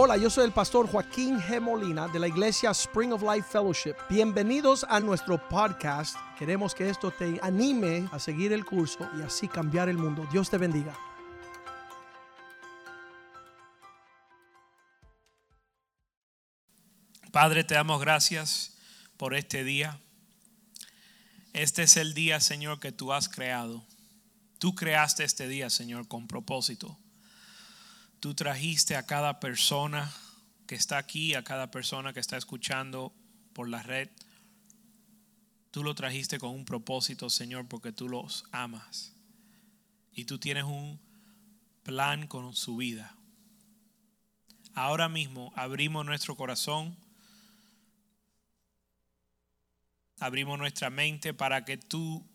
Hola, yo soy el pastor Joaquín G. Molina de la iglesia Spring of Life Fellowship. Bienvenidos a nuestro podcast. Queremos que esto te anime a seguir el curso y así cambiar el mundo. Dios te bendiga. Padre, te damos gracias por este día. Este es el día, Señor, que tú has creado. Tú creaste este día, Señor, con propósito. Tú trajiste a cada persona que está aquí, a cada persona que está escuchando por la red. Tú lo trajiste con un propósito, Señor, porque tú los amas. Y tú tienes un plan con su vida. Ahora mismo abrimos nuestro corazón, abrimos nuestra mente para que tú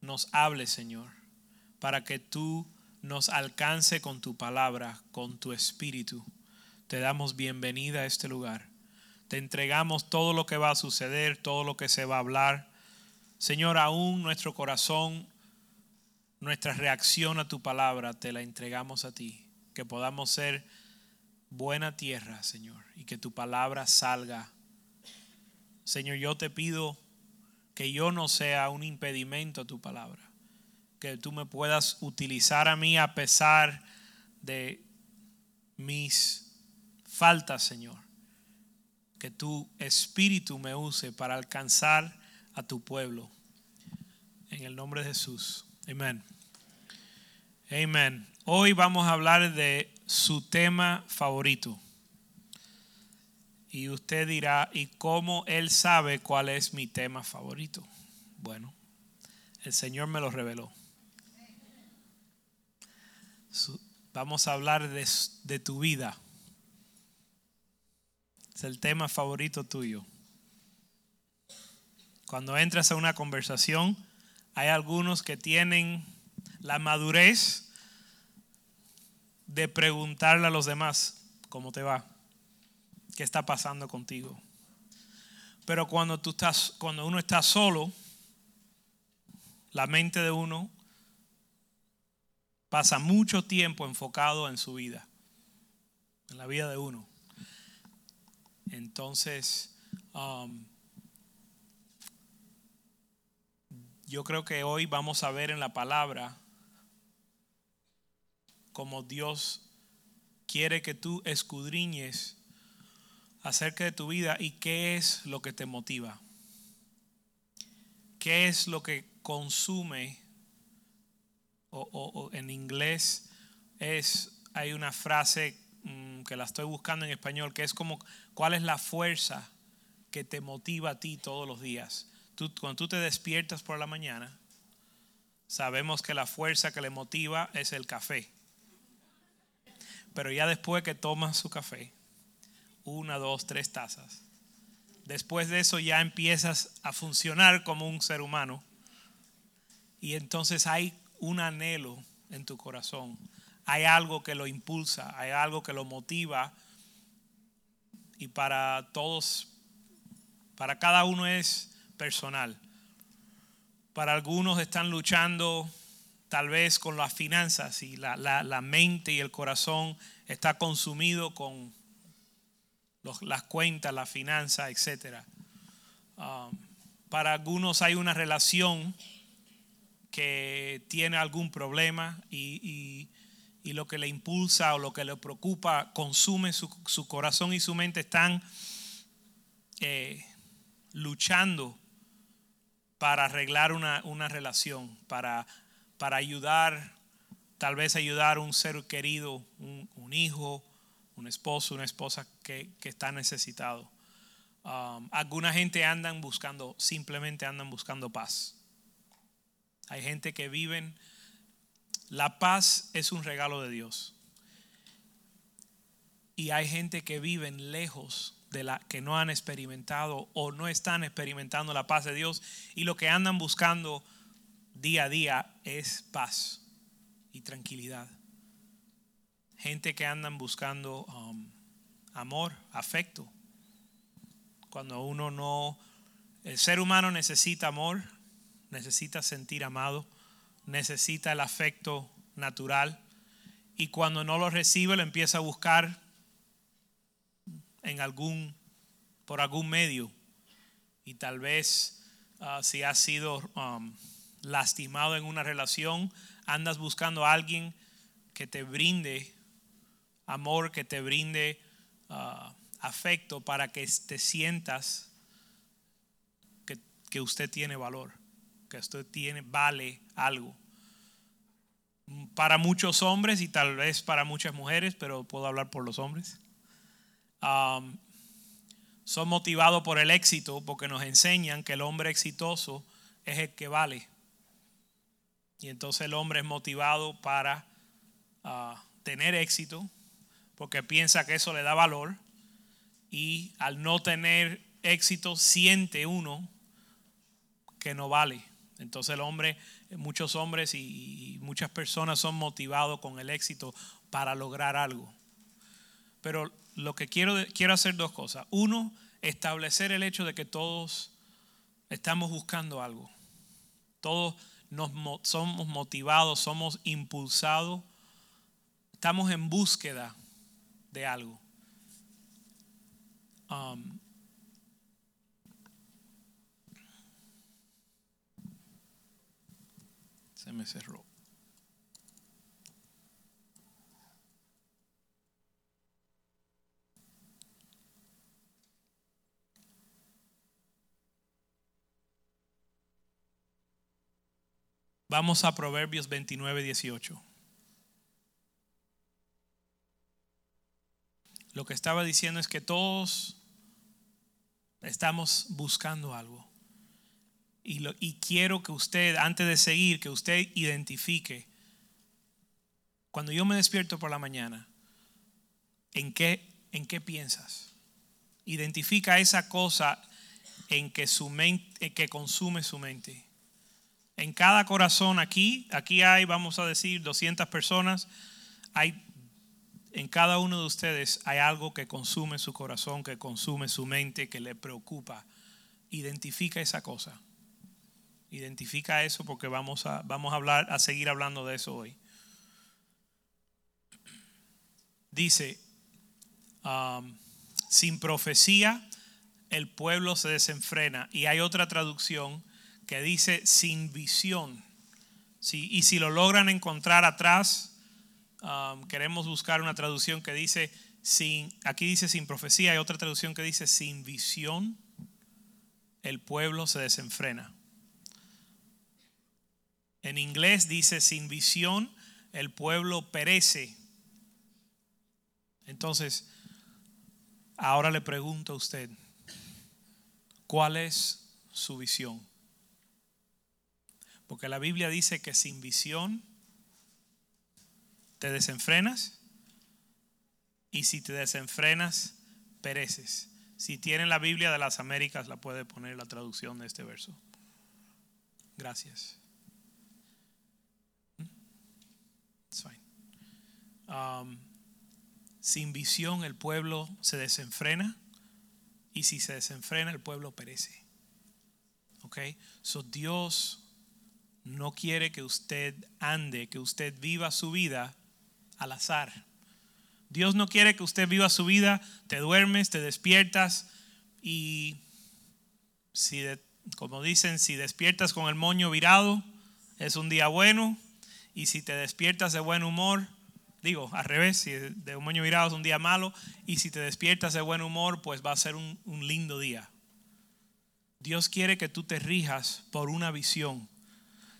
nos hables, Señor, para que tú nos alcance con tu palabra, con tu espíritu. Te damos bienvenida a este lugar. Te entregamos todo lo que va a suceder, todo lo que se va a hablar. Señor, aún nuestro corazón, nuestra reacción a tu palabra, te la entregamos a ti. Que podamos ser buena tierra, Señor, y que tu palabra salga. Señor, yo te pido que yo no sea un impedimento a tu palabra que tú me puedas utilizar a mí a pesar de mis faltas, Señor. Que tu espíritu me use para alcanzar a tu pueblo. En el nombre de Jesús. Amén. Amén. Hoy vamos a hablar de su tema favorito. Y usted dirá, ¿y cómo él sabe cuál es mi tema favorito? Bueno, el Señor me lo reveló. Vamos a hablar de, tu vida. Es el tema favorito tuyo. Cuando entras a una conversación, hay algunos que tienen la madurez de preguntarle a los demás cómo te va, qué está pasando contigo. Pero cuando tú estás, cuando uno está solo, la mente de uno pasa mucho tiempo enfocado en su vida, en la vida de uno. Entonces, um, yo creo que hoy vamos a ver en la palabra cómo Dios quiere que tú escudriñes acerca de tu vida y qué es lo que te motiva. ¿Qué es lo que consume o, en inglés es, hay una frase mm, que la estoy buscando en español, que es como, ¿cuál es la fuerza que te motiva a ti todos los días? Tú, cuando tú te despiertas por la mañana, sabemos que la fuerza que le motiva es el café. Pero ya después que tomas su café, una, dos, tres tazas, después de eso ya empiezas a funcionar como un ser humano. Y entonces hay un anhelo en tu corazón. Hay algo que lo impulsa, hay algo que lo motiva. Y para todos, para cada uno es personal. Para algunos están luchando tal vez con las finanzas y la, mente y el corazón está consumido con las cuentas, la finanza, etc. Ah, para algunos hay una relación que tiene algún problema y, lo que le impulsa o lo que le preocupa consume su, corazón y su mente están eh, luchando para arreglar una, relación, para, para, ayudar, tal vez ayudar a un ser querido, un, hijo, un esposo, una esposa que, está necesitado. Um, alguna gente andan buscando, simplemente andan buscando paz. Hay gente que viven. La paz es un regalo de Dios. Y hay gente que viven lejos de la que no han experimentado o no están experimentando la paz de Dios y lo que andan buscando día a día es paz y tranquilidad. Gente que andan buscando um, amor, afecto. Cuando uno no, el ser humano necesita amor, necesita sentir amado, necesita el afecto natural y cuando no lo recibe lo empieza a buscar en algún, por algún medio. Y tal vez ah, si has sido um, lastimado en una relación, andas buscando a alguien que te brinde amor, que te brinde ah, afecto para que te sientas que, que usted tiene valor, que usted tiene, vale algo para muchos hombres y tal vez para muchas mujeres, pero puedo hablar por los hombres. Son motivados por el éxito porque nos enseñan que el hombre exitoso es el que vale. Y entonces el hombre es motivado para uh, tener éxito porque piensa que eso le da valor y al no tener éxito siente uno que no vale. Entonces el hombre, muchos hombres y, muchas personas son motivados con el éxito para lograr algo. Pero lo que quiero, quiero hacer dos cosas. Uno, establecer el hecho de que todos estamos buscando algo. Todos nos, somos motivados, somos impulsados, estamos en búsqueda de algo. Um, Se me cerró. Vamos a Proverbios 29, 18. Lo que estaba diciendo es que todos estamos buscando algo. Y, quiero que usted, antes de seguir, que usted identifique, cuando yo me despierto por la mañana, ¿en qué, en qué piensas? Identifica esa cosa en que, su mente, que consume su mente. En cada corazón aquí, aquí hay, vamos a decir, 200 personas, hay en cada uno de ustedes hay algo que consume su corazón, que consume su mente, que le preocupa. Identifica esa cosa. Identifica eso porque vamos a, vamos a, hablar, a seguir hablando de eso hoy. Dice, um, sin profecía el pueblo se desenfrena. Y hay otra traducción que dice sin visión. ¿Sí? Y si lo logran encontrar atrás, um, queremos buscar una traducción que dice sin, aquí dice sin profecía, hay otra traducción que dice sin visión el pueblo se desenfrena. En inglés dice, sin visión el pueblo perece. Entonces, ahora le pregunto a usted, ¿cuál es su visión? Porque la Biblia dice que sin visión te desenfrenas y si te desenfrenas, pereces. Si tienen la Biblia de las Américas, la puede poner la traducción de este verso. Gracias. Um, sin visión el pueblo se desenfrena y si se desenfrena el pueblo perece. ¿Ok? So Dios no quiere que usted ande, que usted viva su vida al azar. Dios no quiere que usted viva su vida, te duermes, te despiertas y si como dicen, si despiertas con el moño virado, es un día bueno y si te despiertas de buen humor, Digo, al revés, si de un moño virado es un día malo y si te despiertas de buen humor, pues va a ser un, un lindo día. Dios quiere que tú te rijas por una visión.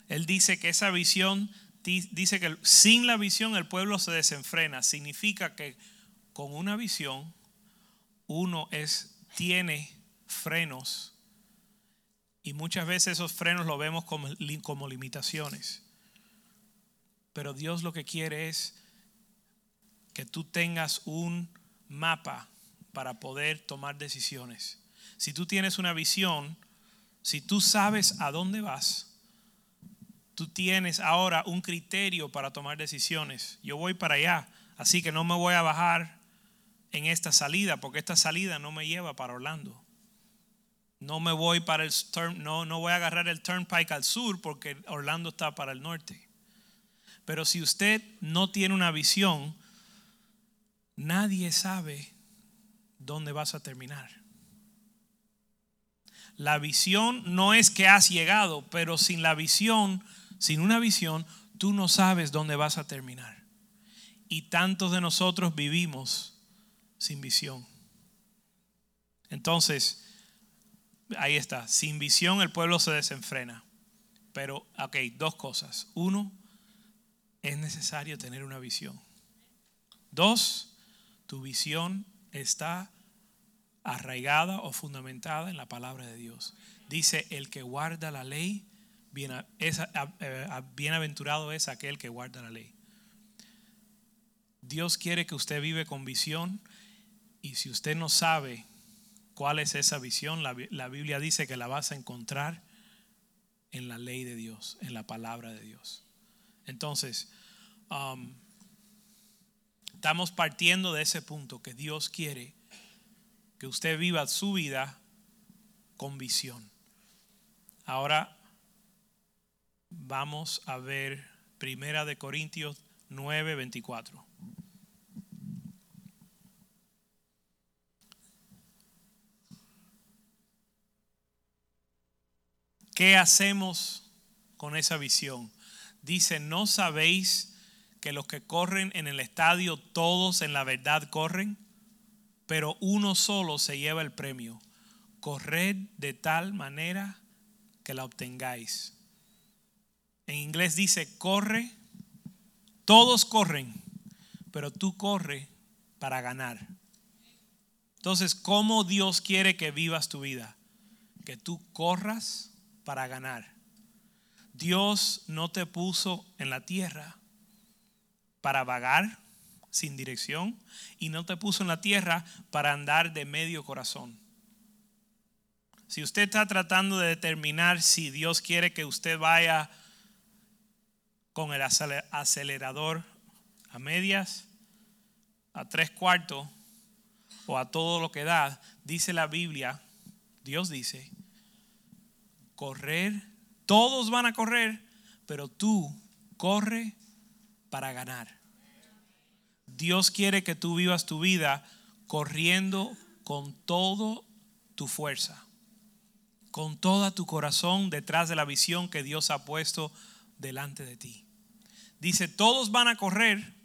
Él dice que esa visión, dice que sin la visión el pueblo se desenfrena. Significa que con una visión uno es, tiene frenos y muchas veces esos frenos lo vemos como, como limitaciones. Pero Dios lo que quiere es que tú tengas un mapa para poder tomar decisiones. Si tú tienes una visión, si tú sabes a dónde vas, tú tienes ahora un criterio para tomar decisiones. Yo voy para allá, así que no me voy a bajar en esta salida, porque esta salida no me lleva para Orlando. No me voy para el no, no voy a agarrar el turnpike al sur porque Orlando está para el norte. Pero si usted no tiene una visión, Nadie sabe dónde vas a terminar. La visión no es que has llegado, pero sin la visión, sin una visión, tú no sabes dónde vas a terminar. Y tantos de nosotros vivimos sin visión. Entonces, ahí está, sin visión el pueblo se desenfrena. Pero, ok, dos cosas. Uno, es necesario tener una visión. Dos, tu visión está arraigada o fundamentada en la palabra de Dios. Dice, el que guarda la ley, bienaventurado es aquel que guarda la ley. Dios quiere que usted vive con visión y si usted no sabe cuál es esa visión, la, Biblia dice que la vas a encontrar en la ley de Dios, en la palabra de Dios. Entonces, um, estamos partiendo de ese punto que Dios quiere que usted viva su vida con visión. Ahora vamos a ver Primera de Corintios 9, 24. ¿Qué hacemos con esa visión? Dice, ¿no sabéis que los que corren en el estadio, todos en la verdad corren? pero uno solo se lleva el premio. Corred de tal manera que la obtengáis. En inglés dice, corre, todos corren, pero tú corre para ganar. Entonces, ¿cómo Dios quiere que vivas tu vida? Que tú corras para ganar. Dios no te puso en la tierra para vagar, sin dirección y no te puso en la tierra para andar de medio corazón. Si usted está tratando de determinar si Dios quiere que usted vaya con el acelerador a medias, a tres cuartos o a todo lo que da, dice la Biblia, Dios dice, correr, todos van a correr, pero tú corre para ganar. Dios quiere que tú vivas tu vida corriendo con todo tu fuerza, con todo tu corazón detrás de la visión que Dios ha puesto delante de ti. Dice, todos van a correr.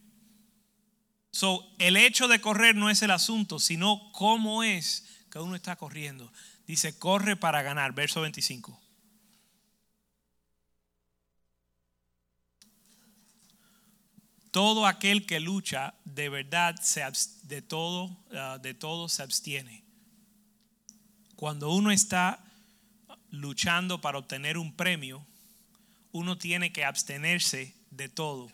So, el hecho de correr no es el asunto, sino cómo es que uno está corriendo. Dice, corre para ganar, verso 25. Todo aquel que lucha de verdad se, de, todo, ah, de todo se abstiene. Cuando uno está luchando para obtener un premio, uno tiene que abstenerse de todo,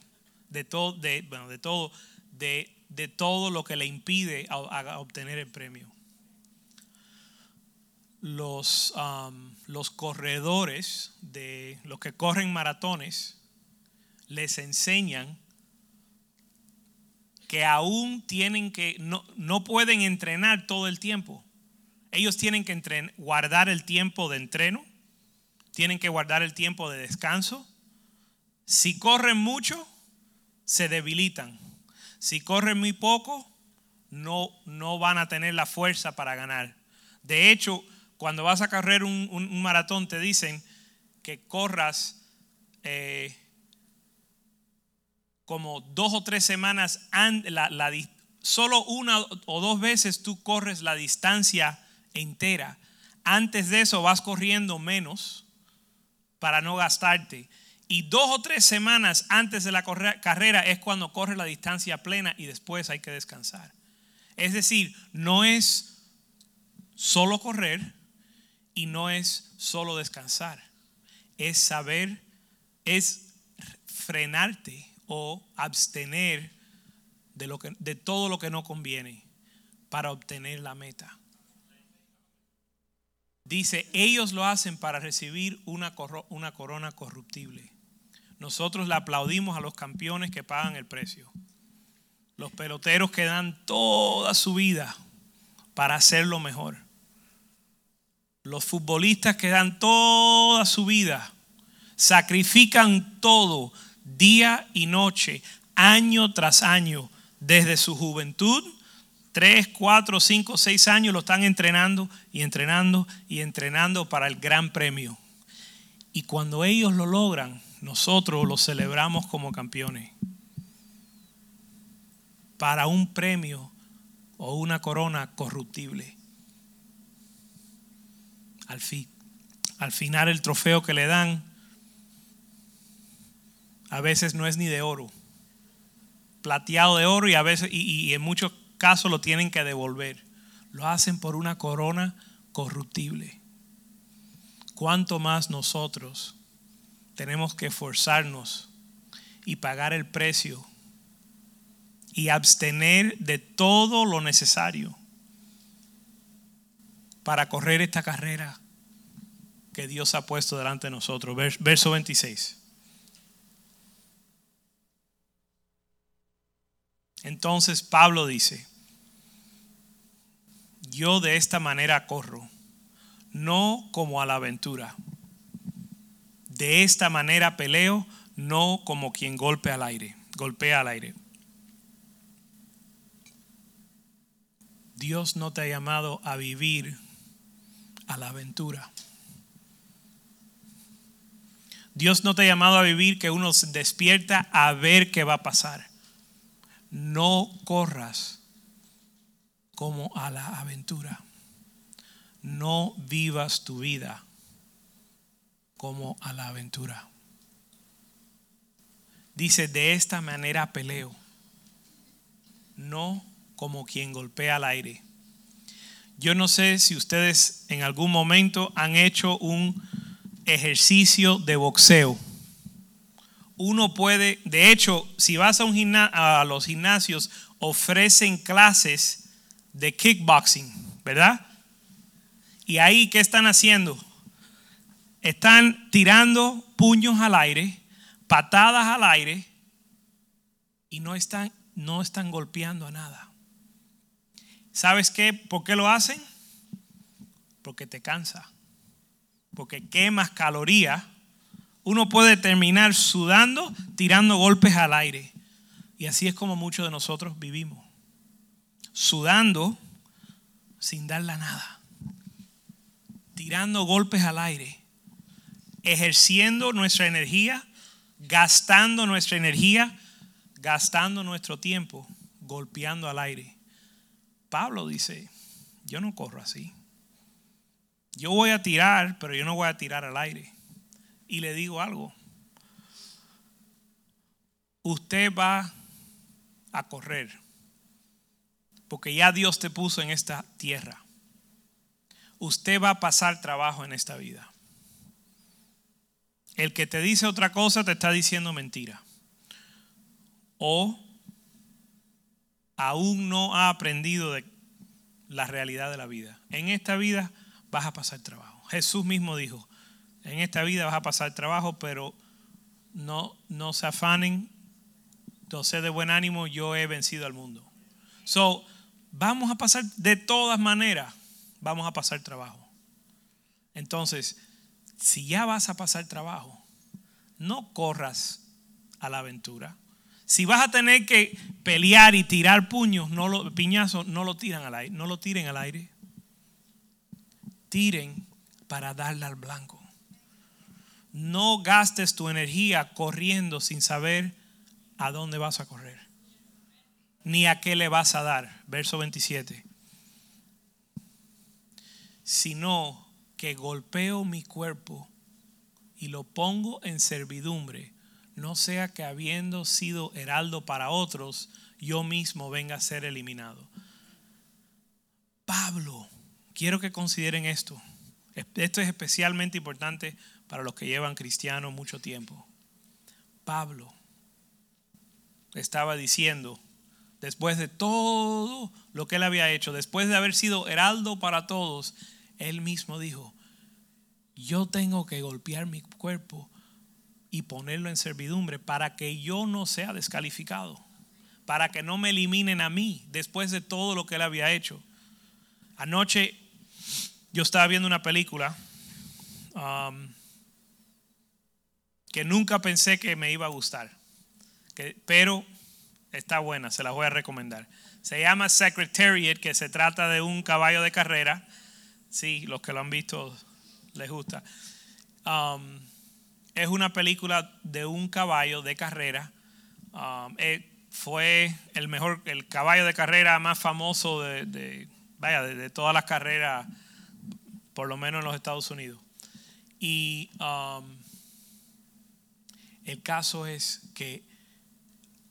de todo, de, bueno, de todo, de, de todo lo que le impide obtener el premio. Los, los corredores de los que corren maratones les enseñan que aún tienen que, no, no pueden entrenar todo el tiempo. Ellos tienen que guardar el tiempo de entreno, tienen que guardar el tiempo de descanso. Si corren mucho, se debilitan. Si corren muy poco, no, no van a tener la fuerza para ganar. De hecho, cuando vas a correr un, maratón, te dicen que corras eh, como dos o tres semanas, solo una o dos veces tú corres la distancia entera. Antes de eso vas corriendo menos para no gastarte. Y dos o tres semanas antes de la carrera es cuando corres la distancia plena y después hay que descansar. Es decir, no es solo correr y no es solo descansar. Es saber, es frenarte o abstener de, lo que, de todo lo que no conviene para obtener la meta. Dice, ellos lo hacen para recibir una, una corona corruptible. Nosotros le aplaudimos a los campeones que pagan el precio. Los peloteros que dan toda su vida para hacerlo mejor. Los futbolistas que dan toda su vida, sacrifican todo día y noche, año tras año, desde su juventud 3, 4, 5, 6 años lo están entrenando y entrenando y entrenando para el gran premio. Y cuando ellos lo logran, nosotros lo celebramos como campeones. Para un premio o una corona corruptible. Al fin, al final el trofeo que le dan a veces no es ni de oro, plateado de oro y a veces y, en muchos casos lo tienen que devolver. Lo hacen por una corona corruptible. ¿Cuánto más nosotros tenemos que esforzarnos y pagar el precio y abstener de todo lo necesario para correr esta carrera que Dios ha puesto delante de nosotros? Verso 26. Entonces Pablo dice, yo de esta manera corro, no como a la aventura. De esta manera peleo, no como quien golpea al aire, golpea al aire. Dios no te ha llamado a vivir a la aventura. Dios no te ha llamado a vivir que uno se despierta a ver qué va a pasar no corras como a la aventura. No vivas tu vida como a la aventura. Dice, de esta manera peleo, no como quien golpea al aire. Yo no sé si ustedes en algún momento han hecho un ejercicio de boxeo uno puede, de hecho, si vas a, los gimnasios, ofrecen clases de kickboxing, ¿verdad? Y ahí, ¿qué están haciendo? Están tirando puños al aire, patadas al aire, y no están, no están golpeando a nada. ¿Sabes qué? ¿Por qué lo hacen? Porque te cansa. Porque quemas calorías uno puede terminar sudando, tirando golpes al aire. Y así es como muchos de nosotros vivimos. Sudando sin darle a nada. Tirando golpes al aire. Ejerciendo nuestra energía, gastando nuestra energía, gastando nuestro tiempo, golpeando al aire. Pablo dice, yo no corro así. Yo voy a tirar, pero yo no voy a tirar al aire. Y le digo algo. Usted va a correr. Porque ya Dios te puso en esta tierra. Usted va a pasar trabajo en esta vida. El que te dice otra cosa te está diciendo mentira. O aún no ha aprendido de la realidad de la vida. En esta vida vas a pasar trabajo. Jesús mismo dijo, en esta vida vas a pasar trabajo, pero no, no se afanen, no sé de buen ánimo, yo he vencido al mundo. So, vamos a pasar de todas maneras, vamos a pasar trabajo. Entonces, si ya vas a pasar trabajo, no corras a la aventura. Si vas a tener que pelear y tirar puños, no lo, piñazos, no lo tiran al aire, no lo tiren al aire. Tiren para darle al blanco. No gastes tu energía corriendo sin saber a dónde vas a correr, ni a qué le vas a dar. Verso 27. Sino que golpeo mi cuerpo y lo pongo en servidumbre, no sea que habiendo sido heraldo para otros, yo mismo venga a ser eliminado. Pablo, quiero que consideren esto. Esto es especialmente importante para los que llevan cristiano mucho tiempo. Pablo estaba diciendo, después de todo lo que él había hecho, después de haber sido heraldo para todos, él mismo dijo, yo tengo que golpear mi cuerpo y ponerlo en servidumbre para que yo no sea descalificado, para que no me eliminen a mí después de todo lo que él había hecho. Anoche yo estaba viendo una película um, que nunca pensé que me iba a gustar. pero está buena, se la voy a recomendar. Se llama Secretariat, que se trata de un caballo de carrera. Sí, los que lo han visto les gusta. Um, es una película de un caballo de carrera. Um, eh, fue el mejor, el caballo de carrera más famoso de, vaya, de, todas las carreras, por lo menos en los Estados Unidos. Y um, el caso es que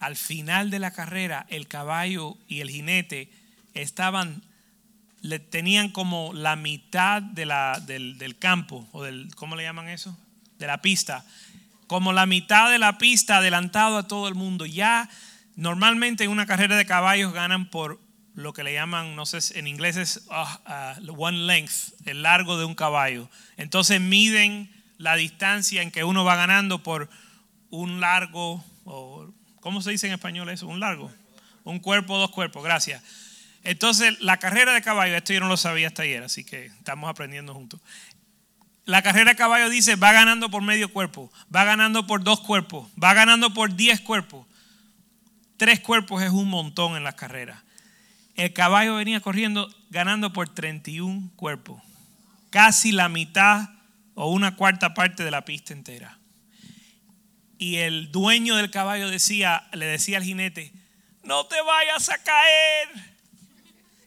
al final de la carrera el caballo y el jinete estaban, le tenían como la mitad de la, del, del, campo, o del, ¿cómo le llaman eso? De la pista. Como la mitad de la pista adelantado a todo el mundo. Ya normalmente en una carrera de caballos ganan por lo que le llaman, no sé, en inglés es uh, one length, el largo de un caballo. Entonces miden la distancia en que uno va ganando por un largo, o ¿cómo se dice en español eso? Un largo. Un cuerpo, dos cuerpos, gracias. Entonces, la carrera de caballo, esto yo no lo sabía hasta ayer, así que estamos aprendiendo juntos. La carrera de caballo dice, va ganando por medio cuerpo, va ganando por dos cuerpos, va ganando por diez cuerpos. Tres cuerpos es un montón en las carreras. El caballo venía corriendo ganando por 31 cuerpos, casi la mitad o una cuarta parte de la pista entera y el dueño del caballo decía, le decía al jinete, no te vayas a caer.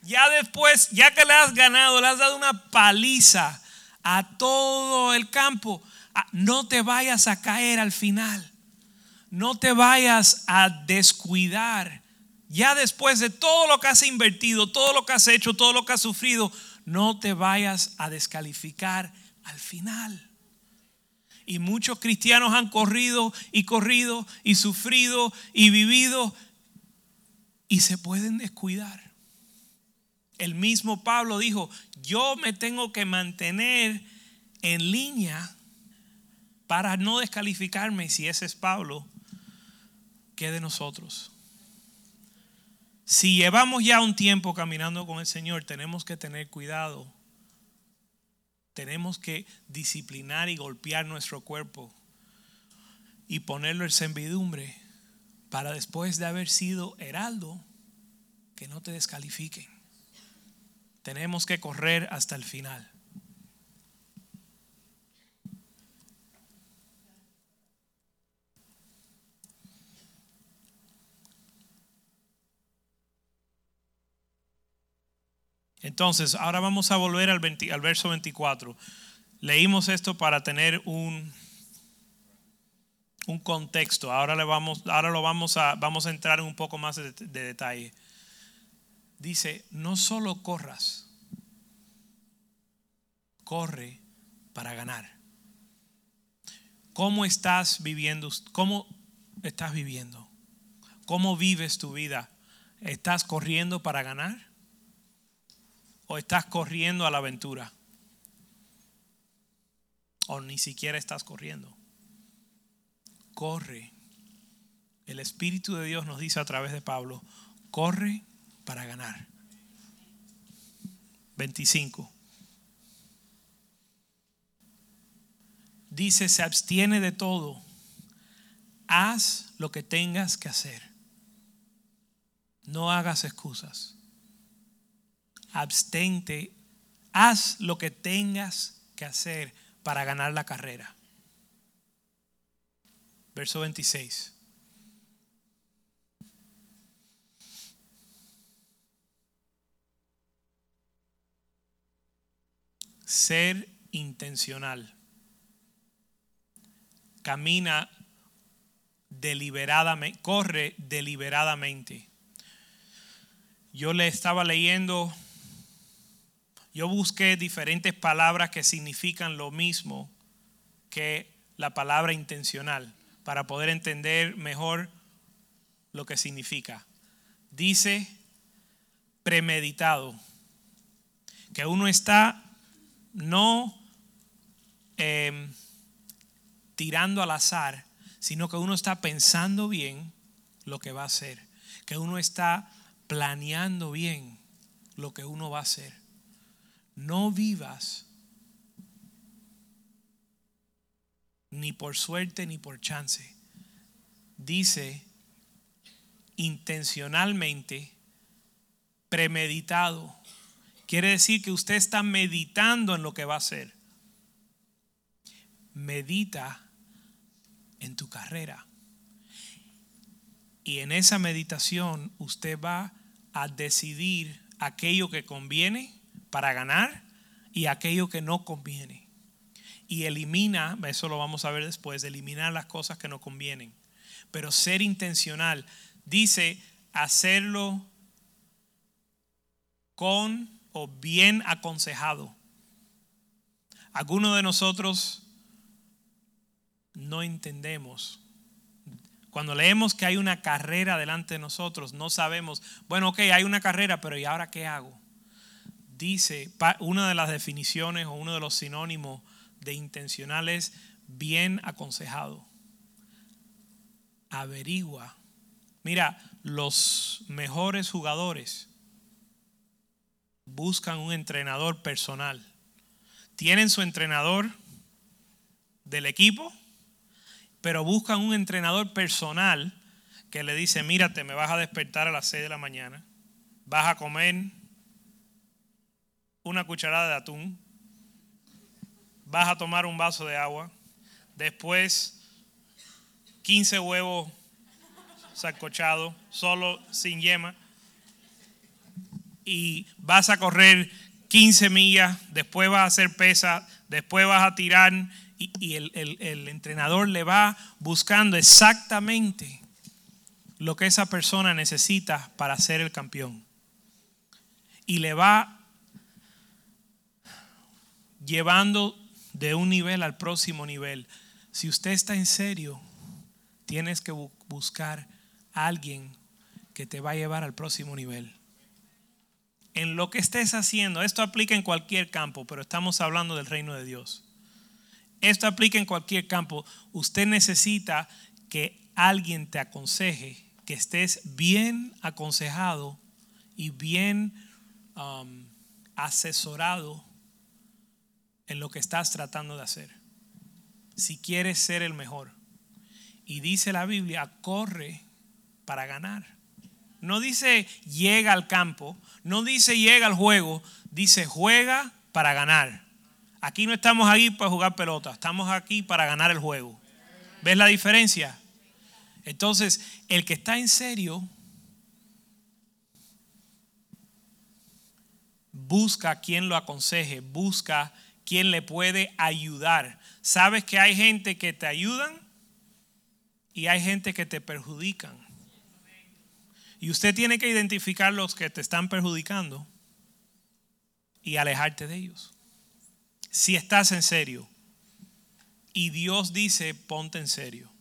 Ya después, ya que le has ganado, le has dado una paliza a todo el campo, ah, no te vayas a caer al final. No te vayas a descuidar. Ya después de todo lo que has invertido, todo lo que has hecho, todo lo que has sufrido, no te vayas a descalificar al final. Y muchos cristianos han corrido y corrido y sufrido y vivido y se pueden descuidar. El mismo Pablo dijo, yo me tengo que mantener en línea para no descalificarme. Si ese es Pablo, ¿qué de nosotros? Si llevamos ya un tiempo caminando con el Señor, tenemos que tener cuidado tenemos que disciplinar y golpear nuestro cuerpo y ponerlo en servidumbre para después de haber sido heraldo, que no te descalifiquen. Tenemos que correr hasta el final. Entonces, ahora vamos a volver al, verso 24. Leímos esto para tener un, un contexto. Ahora, le vamos, ahora lo vamos a, vamos a entrar en un poco más de, de detalle. Dice, no solo corras, corre para ganar. ¿Cómo estás viviendo? ¿Cómo estás viviendo? ¿Cómo vives tu vida? ¿Estás corriendo para ganar? O estás corriendo a la aventura. O ni siquiera estás corriendo. Corre. El Espíritu de Dios nos dice a través de Pablo, corre para ganar. 25. Dice, se abstiene de todo. Haz lo que tengas que hacer. No hagas excusas abstente, haz lo que tengas que hacer para ganar la carrera. Verso 26. Ser intencional. Camina deliberadamente, corre deliberadamente. Yo le estaba leyendo yo busqué diferentes palabras que significan lo mismo que la palabra intencional para poder entender mejor lo que significa. Dice premeditado, que uno está no em, tirando al azar, sino que uno está pensando bien lo que va a hacer, que uno está planeando bien lo que uno va a hacer no vivas ni por suerte ni por chance. Dice intencionalmente, premeditado. Quiere decir que usted está meditando en lo que va a hacer. Medita en tu carrera. Y en esa meditación usted va a decidir aquello que conviene para ganar y aquello que no conviene. Y elimina, eso lo vamos a ver después, eliminar las cosas que no convienen. Pero ser intencional dice hacerlo con o bien aconsejado. Algunos de nosotros no entendemos. Cuando leemos que hay una carrera delante de nosotros, no sabemos, bueno, ok, hay una carrera, pero ¿y ahora qué hago? Dice, una de las definiciones o uno de los sinónimos de intencional es bien aconsejado. Averigua. Mira, los mejores jugadores buscan un entrenador personal. Tienen su entrenador del equipo, pero buscan un entrenador personal que le dice, mírate, me vas a despertar a las 6 de la mañana, vas a comer una cucharada de atún, vas a tomar un vaso de agua, después 15 huevos sacochados, solo sin yema, y vas a correr 15 millas, después vas a hacer pesa, después vas a tirar y, el, el entrenador le va buscando exactamente lo que esa persona necesita para ser el campeón. Y le va llevando de un nivel al próximo nivel. Si usted está en serio, tienes que buscar a alguien que te va a llevar al próximo nivel. En lo que estés haciendo, esto aplica en cualquier campo, pero estamos hablando del reino de Dios. Esto aplica en cualquier campo. Usted necesita que alguien te aconseje, que estés bien aconsejado y bien um, asesorado en lo que estás tratando de hacer. Si quieres ser el mejor. Y dice la Biblia, corre para ganar. No dice llega al campo, no dice llega al juego, dice juega para ganar. Aquí no estamos aquí para jugar pelota, estamos aquí para ganar el juego. ¿Ves la diferencia? Entonces, el que está en serio busca quien lo aconseje, busca quien le puede ayudar. Sabes que hay gente que te ayudan y hay gente que te perjudican. Y usted tiene que identificar los que te están perjudicando y alejarte de ellos. Si estás en serio. Y Dios dice, ponte en serio.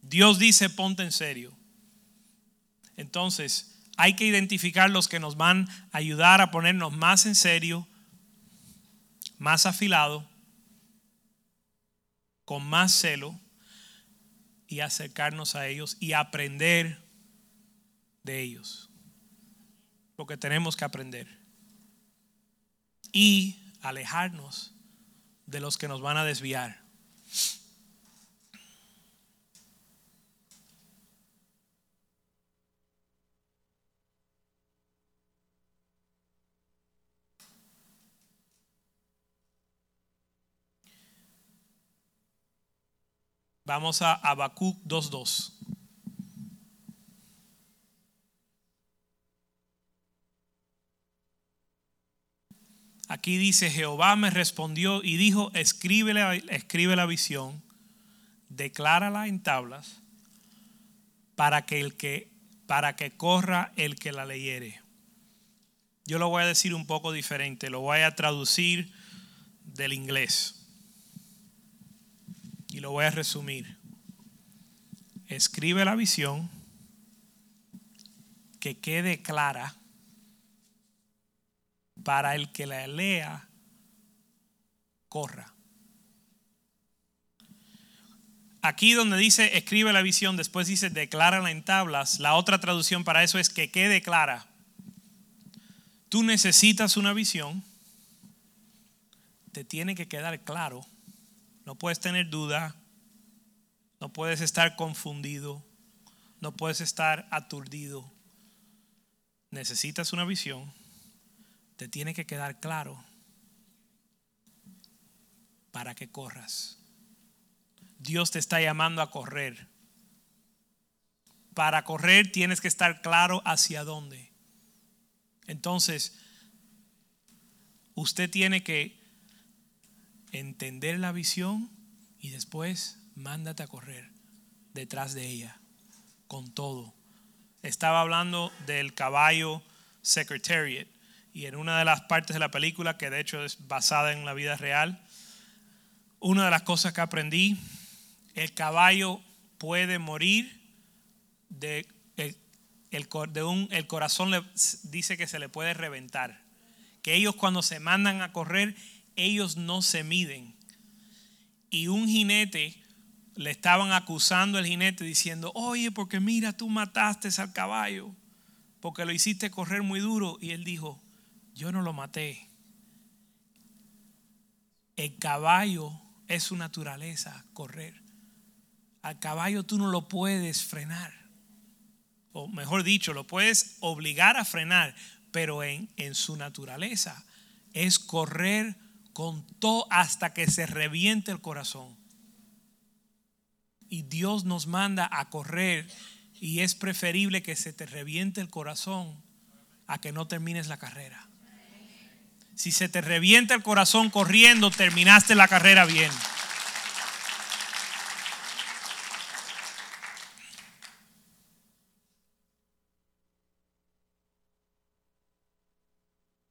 Dios dice, ponte en serio. Entonces, hay que identificar los que nos van a ayudar a ponernos más en serio más afilado, con más celo y acercarnos a ellos y aprender de ellos. Lo que tenemos que aprender. Y alejarnos de los que nos van a desviar. Vamos a Habacuc 2.2. Aquí dice, Jehová me respondió y dijo, escribe la, escribe la visión, declárala en tablas, para que, el que, para que corra el que la leyere. Yo lo voy a decir un poco diferente, lo voy a traducir del inglés y lo voy a resumir. Escribe la visión que quede clara para el que la lea, corra. Aquí donde dice escribe la visión, después dice declárala en tablas, la otra traducción para eso es que quede clara. Tú necesitas una visión, te tiene que quedar claro no puedes tener duda, no puedes estar confundido, no puedes estar aturdido. Necesitas una visión. Te tiene que quedar claro para que corras. Dios te está llamando a correr. Para correr tienes que estar claro hacia dónde. Entonces, usted tiene que entender la visión y después mándate a correr detrás de ella con todo. Estaba hablando del caballo Secretariat y en una de las partes de la película, que de hecho es basada en la vida real, una de las cosas que aprendí, el caballo puede morir de el, de un, el corazón le, dice que se le puede reventar. Que ellos cuando se mandan a correr, ellos no se miden. Y un jinete, le estaban acusando al jinete diciendo, oye, porque mira, tú mataste al caballo, porque lo hiciste correr muy duro. Y él dijo, yo no lo maté. El caballo es su naturaleza, correr. Al caballo tú no lo puedes frenar. O mejor dicho, lo puedes obligar a frenar, pero en, en su naturaleza es correr con todo hasta que se reviente el corazón. Y Dios nos manda a correr y es preferible que se te reviente el corazón a que no termines la carrera. Si se te revienta el corazón corriendo, terminaste la carrera bien.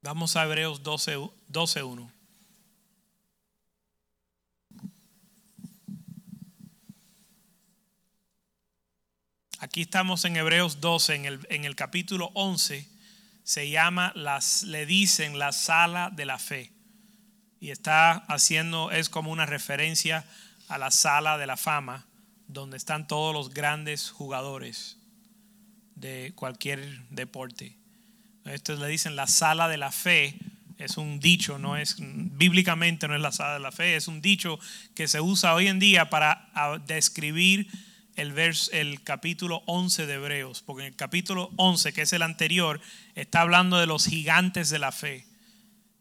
Vamos a Hebreos 12.1. 12, Aquí estamos en Hebreos 12, en el, en el capítulo 11, se llama, las, le dicen la sala de la fe. Y está haciendo, es como una referencia a la sala de la fama, donde están todos los grandes jugadores de cualquier deporte. Esto le dicen la sala de la fe, es un dicho, no es bíblicamente no es la sala de la fe, es un dicho que se usa hoy en día para describir el, el capítulo 11 de Hebreos, porque en el capítulo 11, que es el anterior, está hablando de los gigantes de la fe,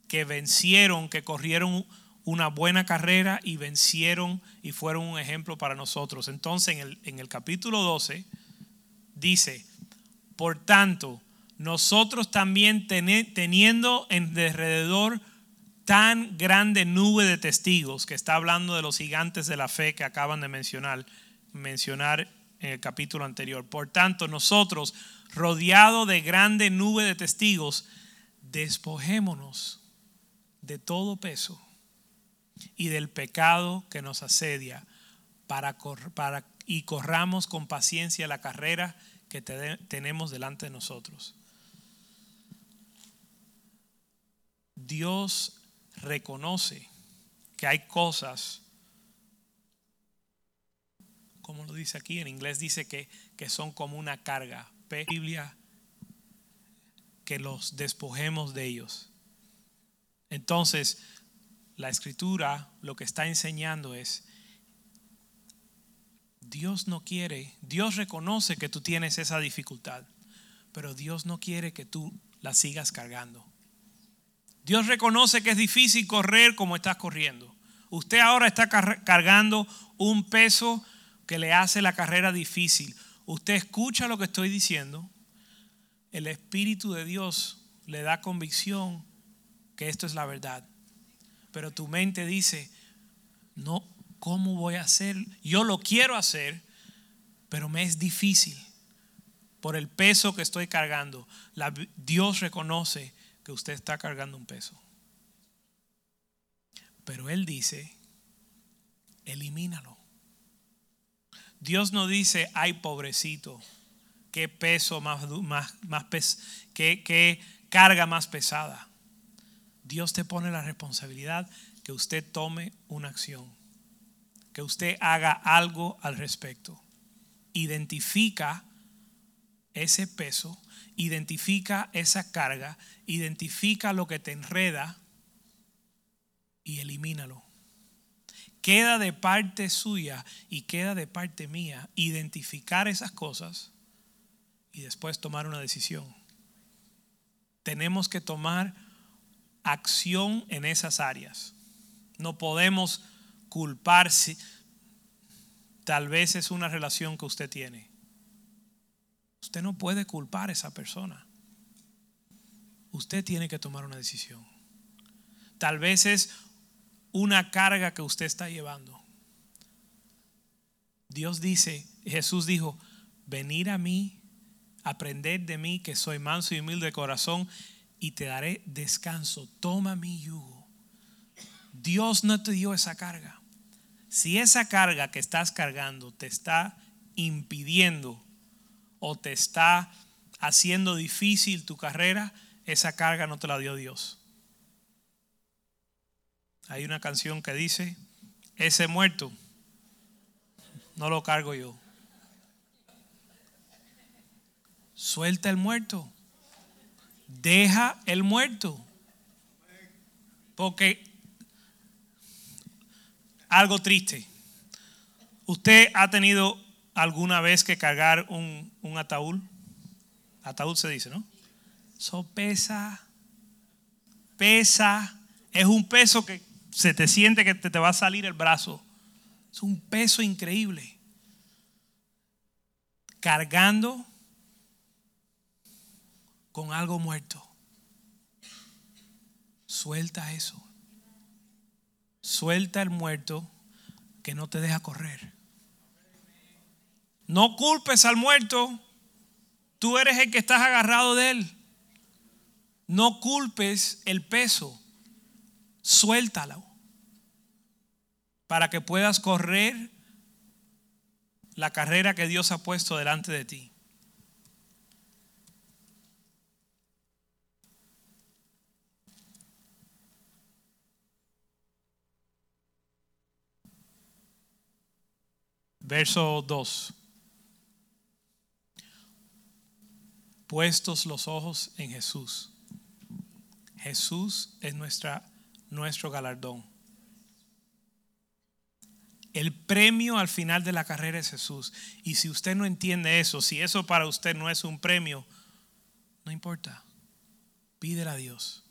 que vencieron, que corrieron una buena carrera y vencieron y fueron un ejemplo para nosotros. Entonces en el, en el capítulo 12 dice, por tanto, nosotros también teniendo en alrededor tan grande nube de testigos, que está hablando de los gigantes de la fe que acaban de mencionar, mencionar en el capítulo anterior. Por tanto, nosotros, rodeados de grande nube de testigos, despojémonos de todo peso y del pecado que nos asedia para, y corramos con paciencia la carrera que tenemos delante de nosotros. Dios reconoce que hay cosas como lo dice aquí, en inglés dice que, que son como una carga. Biblia, que los despojemos de ellos. Entonces, la escritura lo que está enseñando es, Dios no quiere, Dios reconoce que tú tienes esa dificultad, pero Dios no quiere que tú la sigas cargando. Dios reconoce que es difícil correr como estás corriendo. Usted ahora está cargando un peso que le hace la carrera difícil. Usted escucha lo que estoy diciendo, el Espíritu de Dios le da convicción que esto es la verdad. Pero tu mente dice, no, ¿cómo voy a hacer? Yo lo quiero hacer, pero me es difícil por el peso que estoy cargando. Dios reconoce que usted está cargando un peso. Pero Él dice, elimínalo. Dios no dice, ay pobrecito, qué peso más, más, más qué, qué carga más pesada. Dios te pone la responsabilidad que usted tome una acción, que usted haga algo al respecto. Identifica ese peso, identifica esa carga, identifica lo que te enreda y elimínalo queda de parte suya y queda de parte mía identificar esas cosas y después tomar una decisión. Tenemos que tomar acción en esas áreas. No podemos culpar si tal vez es una relación que usted tiene. Usted no puede culpar a esa persona. Usted tiene que tomar una decisión. Tal vez es una carga que usted está llevando. Dios dice, Jesús dijo, venir a mí, aprender de mí que soy manso y humilde de corazón y te daré descanso. Toma mi yugo. Dios no te dio esa carga. Si esa carga que estás cargando te está impidiendo o te está haciendo difícil tu carrera, esa carga no te la dio Dios. Hay una canción que dice, ese muerto no lo cargo yo. Suelta el muerto. Deja el muerto. Porque algo triste. ¿Usted ha tenido alguna vez que cargar un, ataúd? Ataúd se dice, ¿no? Eso pesa, pesa. Es un peso que se te siente que te, te va a salir el brazo. Es un peso increíble. Cargando con algo muerto. Suelta eso. Suelta el muerto que no te deja correr. No culpes al muerto. Tú eres el que estás agarrado de él. No culpes el peso. Suéltalo para que puedas correr la carrera que Dios ha puesto delante de ti. Verso 2. Puestos los ojos en Jesús. Jesús es nuestra, nuestro galardón. El premio al final de la carrera es Jesús. Y si usted no entiende eso, si eso para usted no es un premio, no importa. Pídele a Dios.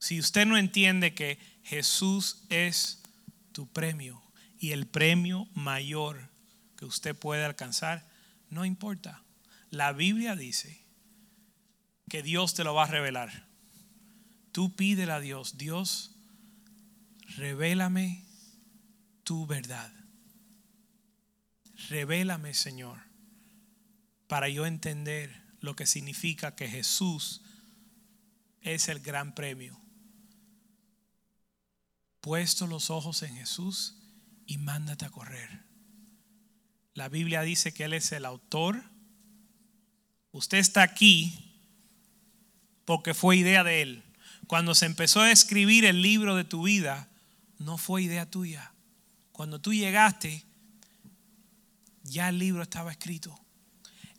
Si usted no entiende que Jesús es tu premio y el premio mayor que usted puede alcanzar, no importa. La Biblia dice que Dios te lo va a revelar. Tú pídele a Dios, Dios, revélame tu verdad. Revélame, Señor, para yo entender lo que significa que Jesús es el gran premio. Puesto los ojos en Jesús y mándate a correr. La Biblia dice que Él es el autor. Usted está aquí porque fue idea de Él. Cuando se empezó a escribir el libro de tu vida, no fue idea tuya. Cuando tú llegaste, ya el libro estaba escrito.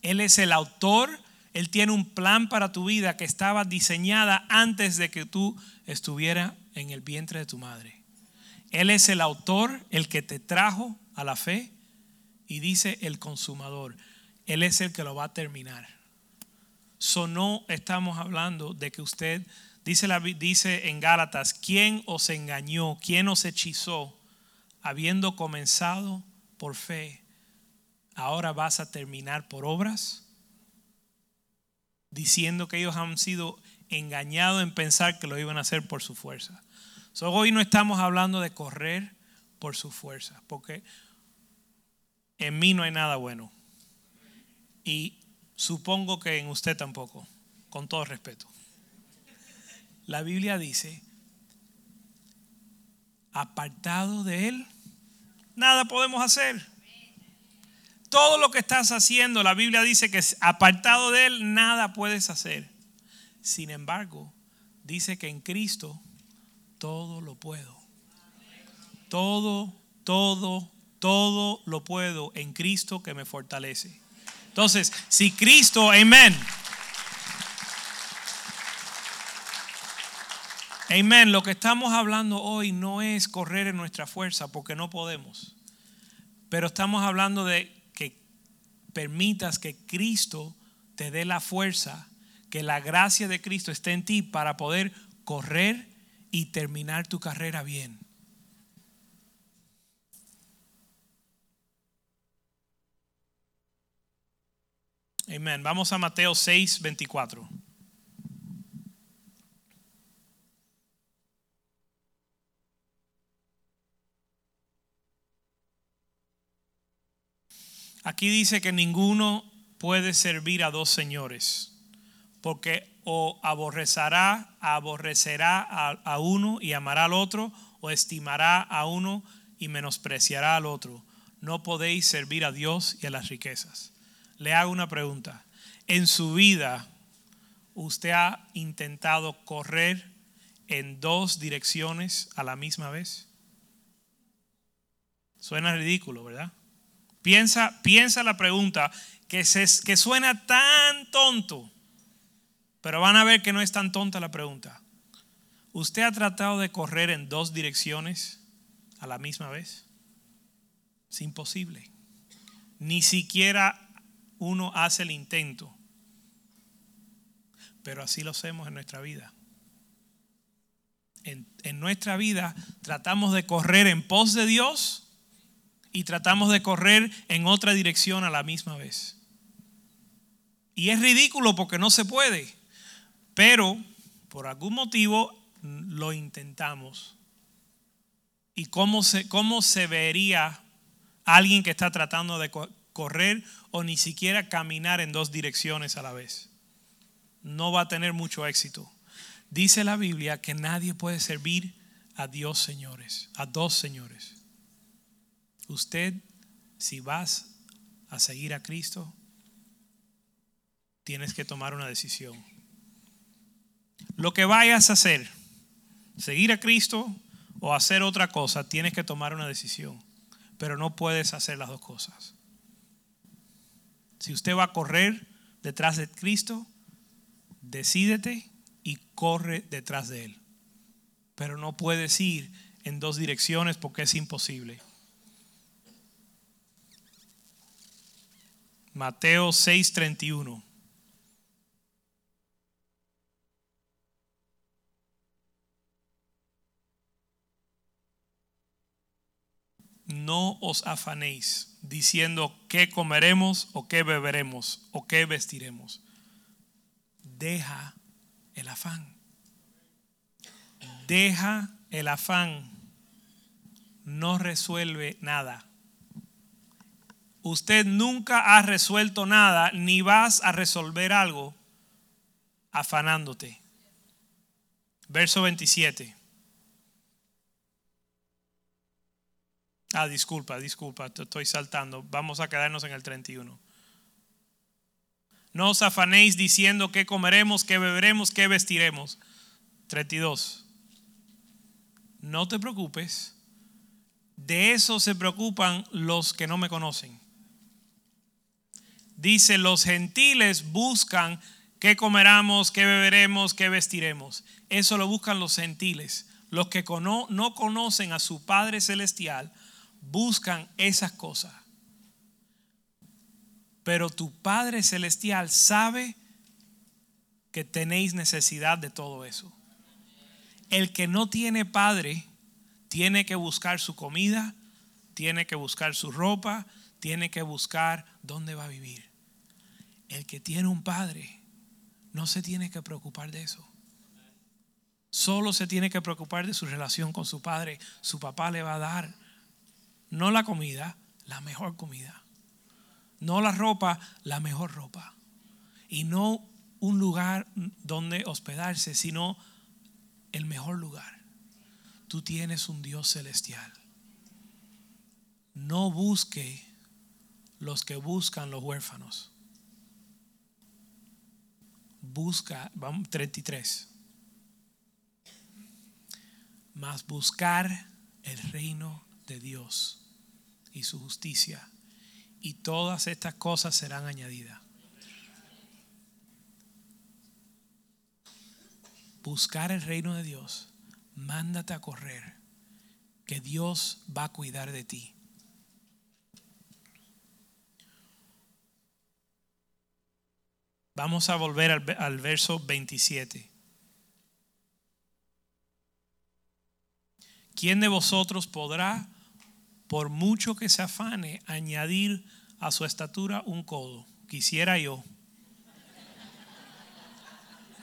Él es el autor, Él tiene un plan para tu vida que estaba diseñada antes de que tú estuvieras en el vientre de tu madre. Él es el autor, el que te trajo a la fe y dice el consumador. Él es el que lo va a terminar. So no estamos hablando de que usted, dice, dice en Gálatas, ¿quién os engañó? ¿Quién os hechizó? Habiendo comenzado por fe, ahora vas a terminar por obras, diciendo que ellos han sido engañados en pensar que lo iban a hacer por su fuerza. hoy no estamos hablando de correr por su fuerza, porque en mí no hay nada bueno. Y supongo que en usted tampoco, con todo respeto. La Biblia dice, apartado de Él, nada podemos hacer. Todo lo que estás haciendo, la Biblia dice que apartado de Él, nada puedes hacer. Sin embargo, dice que en Cristo todo lo puedo. Todo, todo, todo lo puedo en Cristo que me fortalece. Entonces, si Cristo, amén. Amén. Lo que estamos hablando hoy no es correr en nuestra fuerza porque no podemos. Pero estamos hablando de que permitas que Cristo te dé la fuerza, que la gracia de Cristo esté en ti para poder correr y terminar tu carrera bien. Amén. Vamos a Mateo 6, 24. Aquí dice que ninguno puede servir a dos señores, porque o aborrecerá, aborrecerá a, uno y amará al otro, o estimará a uno y menospreciará al otro. No podéis servir a Dios y a las riquezas. Le hago una pregunta. En su vida, ¿usted ha intentado correr en dos direcciones a la misma vez? Suena ridículo, ¿verdad? Piensa, piensa la pregunta que, se, que suena tan tonto, pero van a ver que no es tan tonta la pregunta. ¿Usted ha tratado de correr en dos direcciones a la misma vez? Es imposible. Ni siquiera uno hace el intento. Pero así lo hacemos en nuestra vida. En, en, nuestra vida tratamos de correr en pos de Dios y tratamos de correr en otra dirección a la misma vez. Y es ridículo porque no se puede, pero por algún motivo lo intentamos. ¿Y cómo se, cómo se vería alguien que está tratando de correr o ni siquiera caminar en dos direcciones a la vez? No va a tener mucho éxito. Dice la Biblia que nadie puede servir a Dios señores, a dos señores. Usted, si vas a seguir a Cristo, tienes que tomar una decisión. Lo que vayas a hacer, seguir a Cristo o hacer otra cosa, tienes que tomar una decisión. Pero no puedes hacer las dos cosas. Si usted va a correr detrás de Cristo, decídete y corre detrás de Él. Pero no puedes ir en dos direcciones porque es imposible. Mateo 6:31. No os afanéis diciendo qué comeremos o qué beberemos o qué vestiremos. Deja el afán. Deja el afán. No resuelve nada usted nunca ha resuelto nada ni vas a resolver algo afanándote. Verso 27. Ah, disculpa, disculpa, estoy saltando. Vamos a quedarnos en el 31. No os afanéis diciendo qué comeremos, qué beberemos, qué vestiremos. 32. No te preocupes. De eso se preocupan los que no me conocen. Dice, los gentiles buscan qué comeramos, qué beberemos, qué vestiremos. Eso lo buscan los gentiles. Los que no conocen a su Padre Celestial buscan esas cosas. Pero tu Padre Celestial sabe que tenéis necesidad de todo eso. El que no tiene Padre tiene que buscar su comida, tiene que buscar su ropa, tiene que buscar dónde va a vivir. El que tiene un padre no se tiene que preocupar de eso. Solo se tiene que preocupar de su relación con su padre. Su papá le va a dar no la comida, la mejor comida. No la ropa, la mejor ropa. Y no un lugar donde hospedarse, sino el mejor lugar. Tú tienes un Dios celestial. No busque los que buscan los huérfanos. Busca, vamos, 33. Más buscar el reino de Dios y su justicia. Y todas estas cosas serán añadidas. Buscar el reino de Dios. Mándate a correr. Que Dios va a cuidar de ti. Vamos a volver al, al verso 27. ¿Quién de vosotros podrá, por mucho que se afane, añadir a su estatura un codo? Quisiera yo.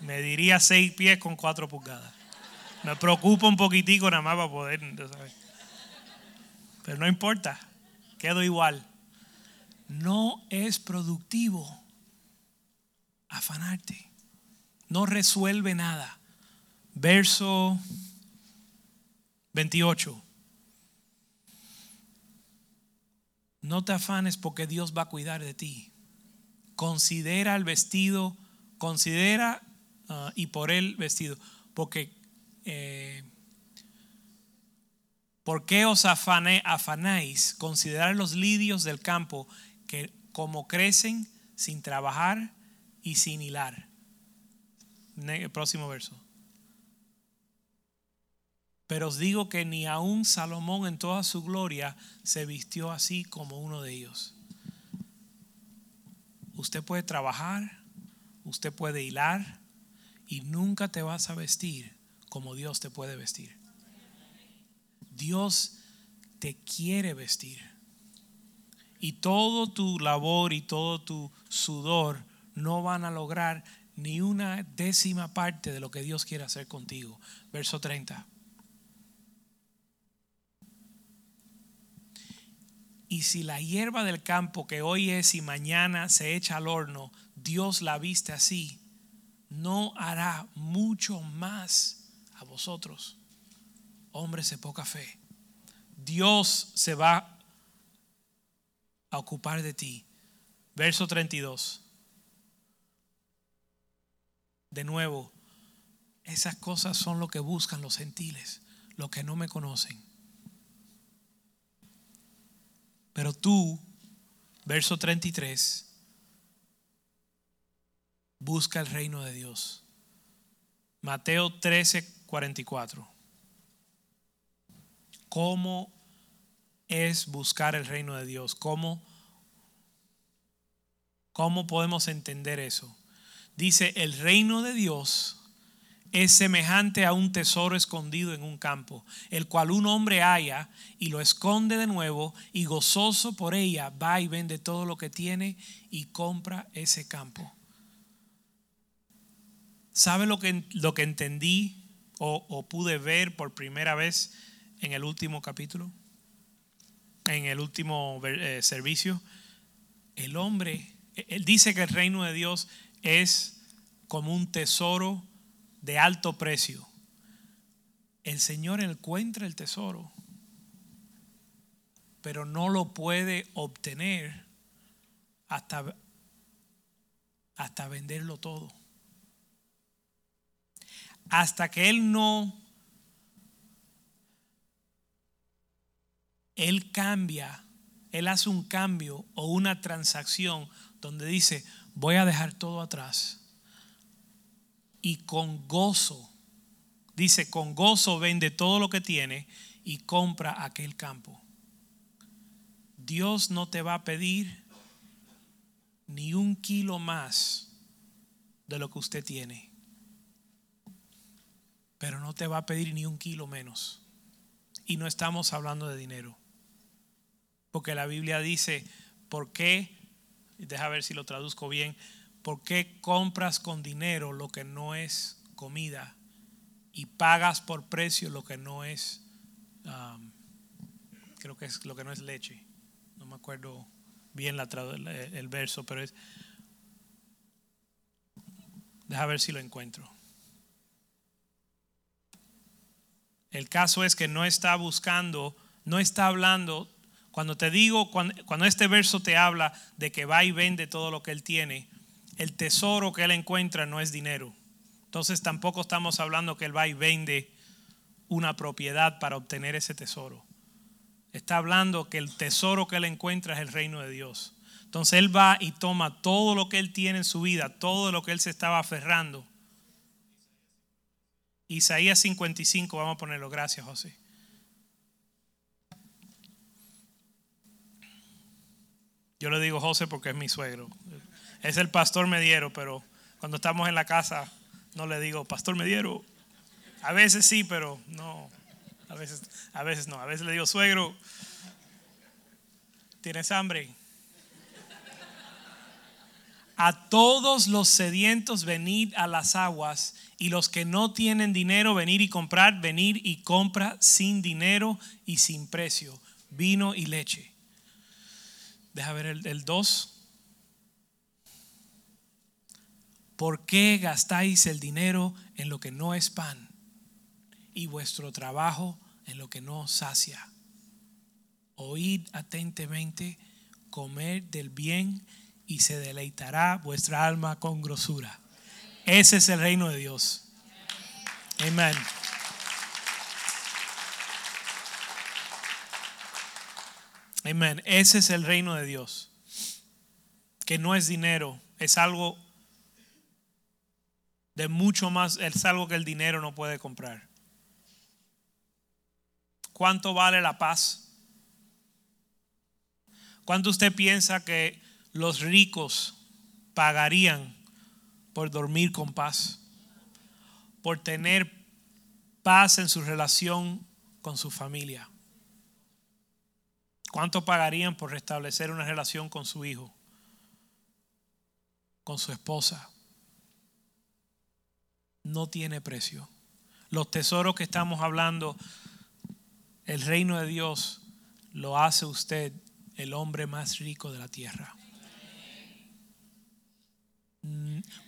Me diría seis pies con cuatro pulgadas. Me preocupa un poquitico nada más para poder. Pero no importa, quedo igual. No es productivo afanarte. No resuelve nada. Verso 28. No te afanes porque Dios va a cuidar de ti. Considera el vestido, considera uh, y por él vestido. Porque, eh, ¿por qué os afanáis? Considerar los lidios del campo que como crecen sin trabajar y sin hilar. El próximo verso. Pero os digo que ni aun Salomón en toda su gloria se vistió así como uno de ellos. Usted puede trabajar, usted puede hilar y nunca te vas a vestir como Dios te puede vestir. Dios te quiere vestir. Y todo tu labor y todo tu sudor no van a lograr ni una décima parte de lo que Dios quiere hacer contigo. Verso 30. Y si la hierba del campo que hoy es y mañana se echa al horno, Dios la viste así, no hará mucho más a vosotros, hombres de poca fe. Dios se va a ocupar de ti. Verso 32. De nuevo, esas cosas son lo que buscan los gentiles, los que no me conocen. Pero tú, verso 33, busca el reino de Dios. Mateo 13, 44. ¿Cómo es buscar el reino de Dios? ¿Cómo, cómo podemos entender eso? Dice, el reino de Dios es semejante a un tesoro escondido en un campo, el cual un hombre halla y lo esconde de nuevo y gozoso por ella va y vende todo lo que tiene y compra ese campo. ¿Sabe lo que, lo que entendí o, pude ver por primera vez en el último capítulo? En el último eh, servicio. El hombre, él dice que el reino de Dios es como un tesoro de alto precio, el Señor encuentra el tesoro, pero no lo puede obtener hasta, hasta venderlo todo. Hasta que Él no, Él cambia, Él hace un cambio o una transacción donde dice, voy a dejar todo atrás y con gozo, dice, con gozo vende todo lo que tiene y compra aquel campo. Dios no te va a pedir ni un kilo más de lo que usted tiene, pero no te va a pedir ni un kilo menos. Y no estamos hablando de dinero, porque la Biblia dice, ¿por qué? Deja ver si lo traduzco bien ¿Por qué compras con dinero lo que no es comida y pagas por precio lo que no es, um, creo que es lo que no es leche? No me acuerdo bien la, el verso, pero es, deja ver si lo encuentro. El caso es que no está buscando, no está hablando, cuando te digo, cuando, cuando este verso te habla de que va y vende todo lo que él tiene, el tesoro que él encuentra no es dinero. Entonces tampoco estamos hablando que él va y vende una propiedad para obtener ese tesoro. Está hablando que el tesoro que él encuentra es el reino de Dios. Entonces él va y toma todo lo que él tiene en su vida, todo lo que él se estaba aferrando. Isaías 55, vamos a ponerlo. Gracias, José. Yo le digo José porque es mi suegro. Es el pastor Mediero, pero cuando estamos en la casa no le digo, pastor Mediero. A veces sí, pero no. A veces, a veces no. A veces le digo, suegro, ¿tienes hambre? A todos los sedientos venid a las aguas y los que no tienen dinero venir y comprar, venir y compra sin dinero y sin precio, vino y leche. Deja ver el 2. ¿Por qué gastáis el dinero en lo que no es pan y vuestro trabajo en lo que no sacia? Oíd atentamente, comer del bien y se deleitará vuestra alma con grosura. Ese es el reino de Dios. Amén. Amén. Ese es el reino de Dios. Que no es dinero, es algo de mucho más, es algo que el dinero no puede comprar. ¿Cuánto vale la paz? ¿Cuánto usted piensa que los ricos pagarían por dormir con paz, por tener paz en su relación con su familia. ¿Cuánto pagarían por restablecer una relación con su hijo, con su esposa? No tiene precio. Los tesoros que estamos hablando, el reino de Dios lo hace usted el hombre más rico de la tierra.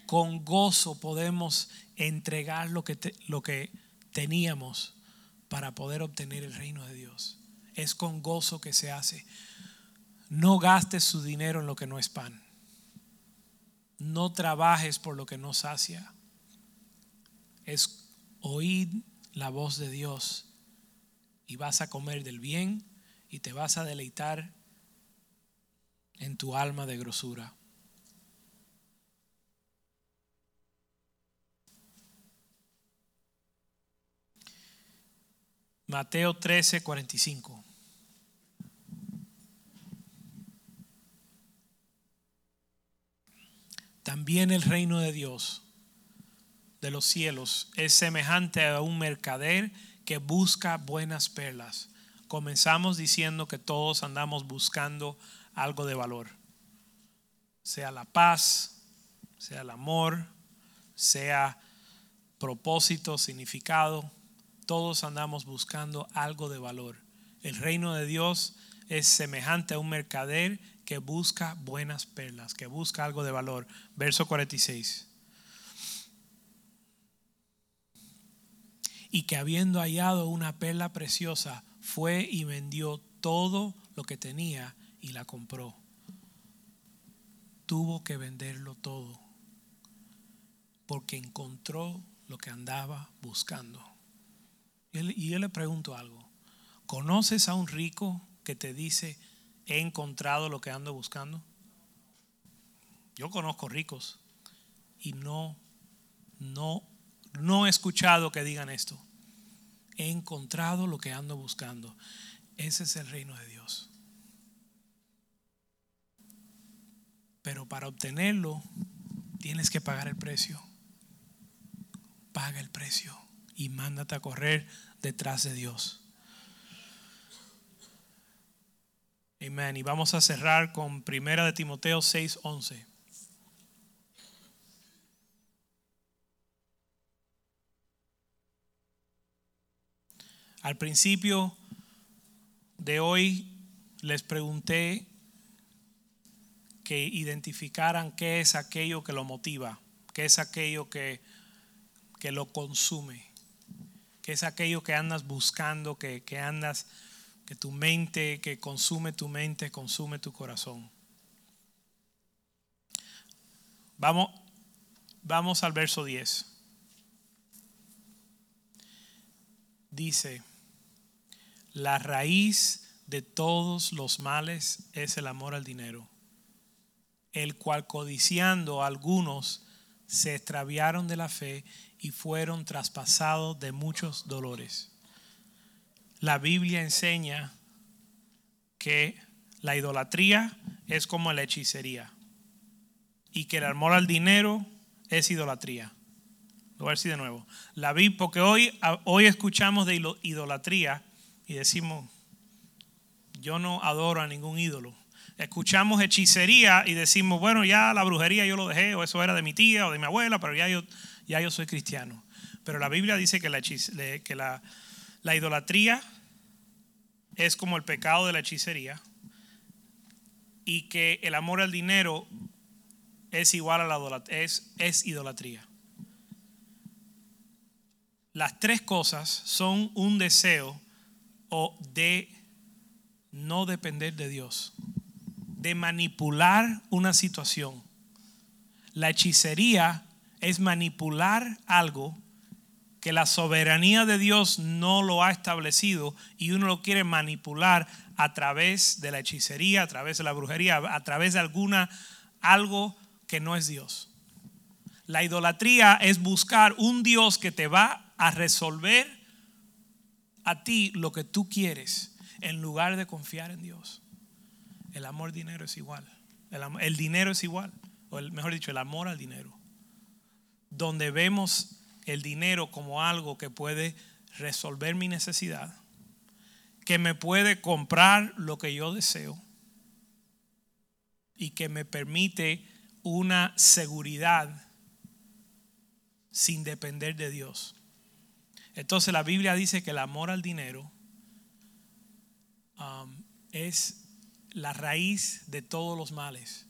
Con gozo podemos entregar lo que, lo que teníamos para poder obtener el reino de Dios. Es con gozo que se hace. No gastes su dinero en lo que no es pan. No trabajes por lo que no sacia. Es oír la voz de Dios y vas a comer del bien y te vas a deleitar en tu alma de grosura. Mateo 13, 45. También el reino de Dios, de los cielos, es semejante a un mercader que busca buenas perlas. Comenzamos diciendo que todos andamos buscando algo de valor, sea la paz, sea el amor, sea propósito, significado todos andamos buscando algo de valor. El reino de Dios es semejante a un mercader que busca buenas perlas, que busca algo de valor. Verso 46. Y que habiendo hallado una perla preciosa, fue y vendió todo lo que tenía y la compró. Tuvo que venderlo todo porque encontró lo que andaba buscando. Y yo le pregunto algo. ¿Conoces a un rico que te dice, he encontrado lo que ando buscando? Yo conozco ricos y no, no, no he escuchado que digan esto. He encontrado lo que ando buscando. Ese es el reino de Dios. Pero para obtenerlo tienes que pagar el precio. Paga el precio y mándate a correr detrás de Dios. Amén. Y vamos a cerrar con Primera de Timoteo 6:11. Al principio de hoy les pregunté que identificaran qué es aquello que lo motiva, qué es aquello que, que lo consume que es aquello que andas buscando, que, andas, que tu mente, que consume tu mente, consume tu corazón. Vamos, vamos al verso 10. Dice, la raíz de todos los males es el amor al dinero, el cual codiciando algunos se extraviaron de la fe y fueron traspasados de muchos dolores. La Biblia enseña que la idolatría es como la hechicería. y que el amor al dinero es idolatría. Lo voy a decir de nuevo. La Biblia, porque hoy, hoy escuchamos de idolatría y decimos, yo no adoro a ningún ídolo. Escuchamos hechicería y decimos, bueno, ya la brujería yo lo dejé, o eso era de mi tía o de mi abuela, pero ya yo, ya yo soy cristiano. Pero la Biblia dice que la, que la, la idolatría es como el pecado de la hechicería y que el amor al dinero es igual a la idolatría, es, es idolatría. Las tres cosas son un deseo o de no depender de Dios, de manipular una situación. La hechicería es manipular algo que la soberanía de Dios no lo ha establecido y uno lo quiere manipular a través de la hechicería, a través de la brujería, a través de alguna algo que no es Dios. La idolatría es buscar un Dios que te va a resolver a ti lo que tú quieres en lugar de confiar en Dios. El amor dinero es igual. El, el dinero es igual. O el, mejor dicho, el amor al dinero. Donde vemos el dinero como algo que puede resolver mi necesidad, que me puede comprar lo que yo deseo y que me permite una seguridad sin depender de Dios. Entonces la Biblia dice que el amor al dinero um, es la raíz de todos los males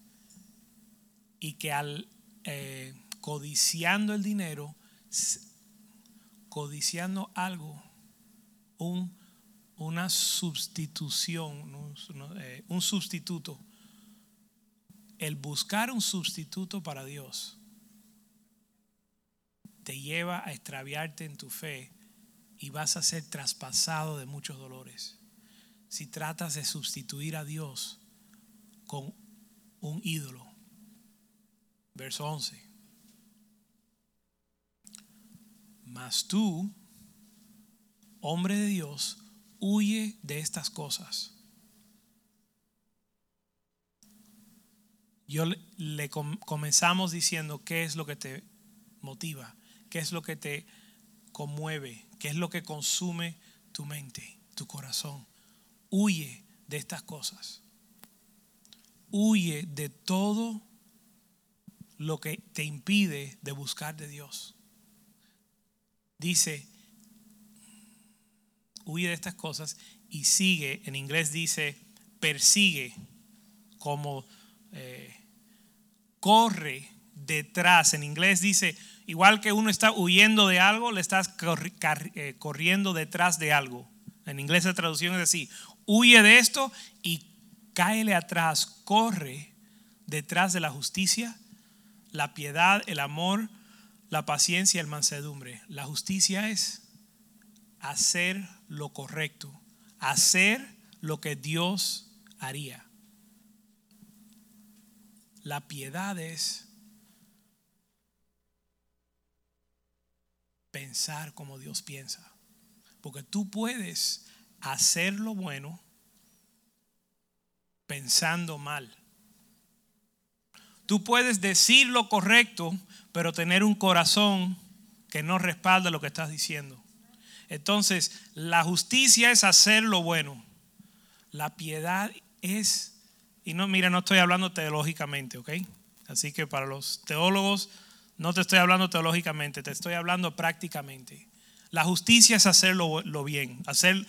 y que al eh, codiciando el dinero codiciando algo, un, una sustitución, un, eh, un sustituto. El buscar un sustituto para Dios te lleva a extraviarte en tu fe y vas a ser traspasado de muchos dolores. Si tratas de sustituir a Dios con un ídolo. Verso 11. Mas tú, hombre de Dios, huye de estas cosas. Yo le, comenzamos diciendo qué es lo que te motiva, qué es lo que te conmueve, qué es lo que consume tu mente, tu corazón. Huye de estas cosas. Huye de todo lo que te impide de buscar de Dios dice, huye de estas cosas y sigue, en inglés dice, persigue, como eh, corre detrás. En inglés dice, igual que uno está huyendo de algo, le estás eh, corriendo detrás de algo. En inglés la traducción es así, huye de esto y cáele atrás, corre detrás de la justicia, la piedad, el amor, la paciencia y el mansedumbre. La justicia es hacer lo correcto, hacer lo que Dios haría. La piedad es pensar como Dios piensa. Porque tú puedes hacer lo bueno pensando mal. Tú puedes decir lo correcto pero tener un corazón que no respalda lo que estás diciendo. Entonces, la justicia es hacer lo bueno. La piedad es, y no, mira, no estoy hablando teológicamente, ¿ok? Así que para los teólogos, no te estoy hablando teológicamente, te estoy hablando prácticamente. La justicia es hacer lo, bien, hacer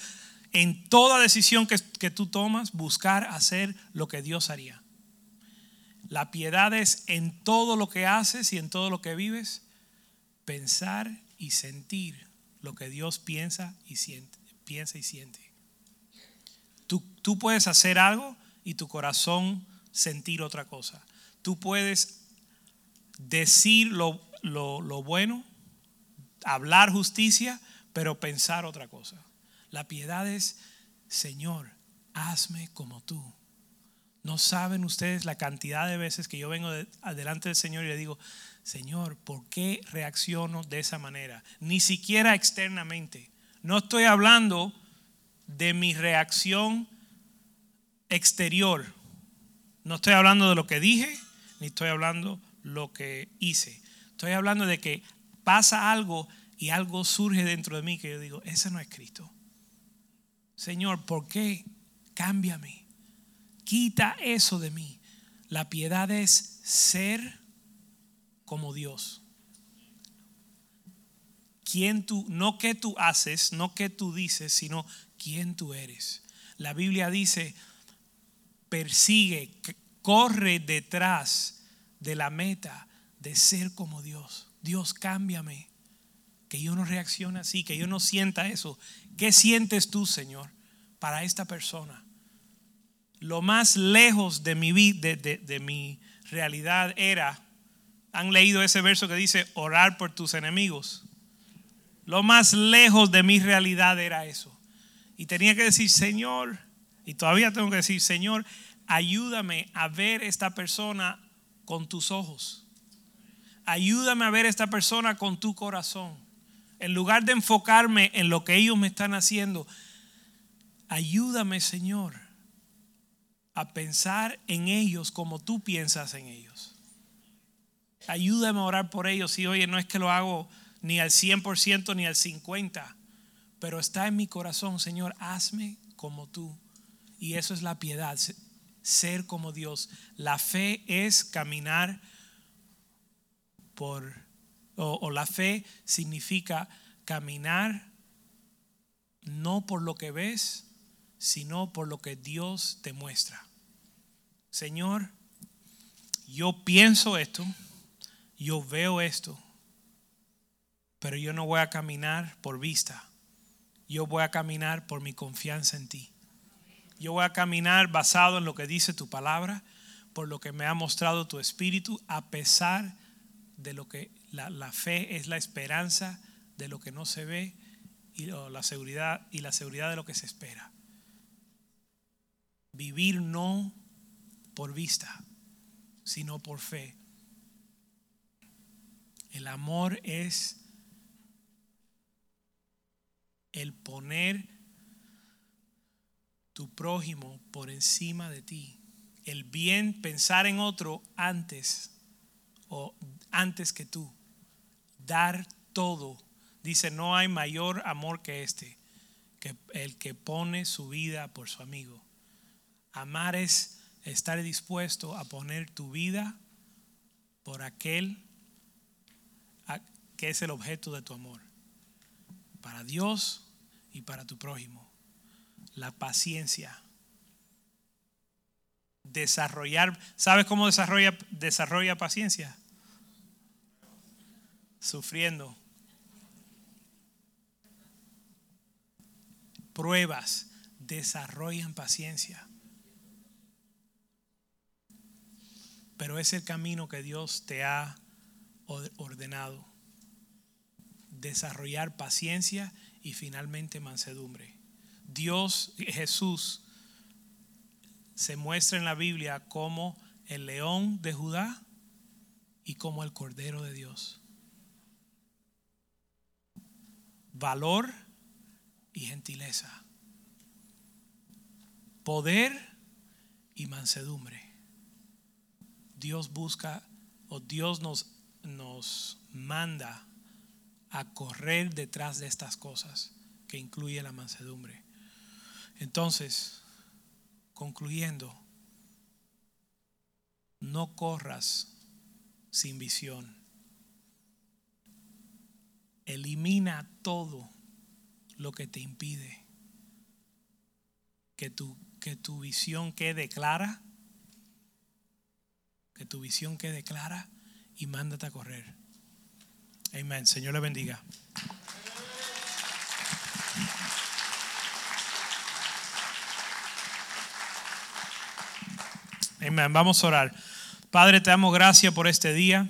en toda decisión que, que tú tomas, buscar hacer lo que Dios haría. La piedad es en todo lo que haces y en todo lo que vives, pensar y sentir lo que Dios piensa y siente. Piensa y siente. Tú, tú puedes hacer algo y tu corazón sentir otra cosa. Tú puedes decir lo, lo bueno, hablar justicia, pero pensar otra cosa. La piedad es, Señor, hazme como tú. No saben ustedes la cantidad de veces que yo vengo delante del Señor y le digo, Señor, ¿por qué reacciono de esa manera? Ni siquiera externamente. No estoy hablando de mi reacción exterior. No estoy hablando de lo que dije, ni estoy hablando lo que hice. Estoy hablando de que pasa algo y algo surge dentro de mí que yo digo, ese no es Cristo. Señor, ¿por qué? Cámbiame. Quita eso de mí. La piedad es ser como Dios. Quién tú, no qué tú haces, no qué tú dices, sino quién tú eres. La Biblia dice, persigue, corre detrás de la meta de ser como Dios. Dios, cámbiame. Que yo no reaccione así, que yo no sienta eso. ¿Qué sientes tú, Señor, para esta persona? Lo más lejos de mi, de, de mi realidad era, han leído ese verso que dice, orar por tus enemigos. Lo más lejos de mi realidad era eso. Y tenía que decir, Señor, y todavía tengo que decir, Señor, ayúdame a ver esta persona con tus ojos. Ayúdame a ver esta persona con tu corazón. En lugar de enfocarme en lo que ellos me están haciendo, ayúdame, Señor, a pensar en ellos como tú piensas en ellos. Ayúdame a orar por ellos. Y oye, no es que lo hago ni al 100% ni al 50%, pero está en mi corazón, Señor, hazme como tú. Y eso es la piedad, ser como Dios. La fe es caminar por, o, la fe significa caminar no por lo que ves, sino por lo que Dios te muestra. Señor, yo pienso esto, yo veo esto, pero yo no voy a caminar por vista. Yo voy a caminar por mi confianza en ti. Yo voy a caminar basado en lo que dice tu palabra, por lo que me ha mostrado tu espíritu, a pesar de lo que la, la fe es la esperanza de lo que no se ve y la seguridad y la seguridad de lo que se espera. Vivir no por vista, sino por fe. El amor es el poner tu prójimo por encima de ti. El bien, pensar en otro antes o antes que tú. Dar todo. Dice, no hay mayor amor que este, que el que pone su vida por su amigo. Amar es estar dispuesto a poner tu vida por aquel que es el objeto de tu amor. Para Dios y para tu prójimo. La paciencia. Desarrollar, ¿sabes cómo desarrolla, desarrolla paciencia? Sufriendo. Pruebas desarrollan paciencia. Pero es el camino que Dios te ha ordenado. Desarrollar paciencia y finalmente mansedumbre. Dios, Jesús, se muestra en la Biblia como el león de Judá y como el cordero de Dios. Valor y gentileza. Poder y mansedumbre. Dios busca o Dios nos, nos manda a correr detrás de estas cosas, que incluye la mansedumbre. Entonces, concluyendo, no corras sin visión. Elimina todo lo que te impide que tu, que tu visión quede clara, que tu visión quede clara y mándate a correr. Amén. Señor le bendiga. Amén. Vamos a orar. Padre, te damos gracias por este día.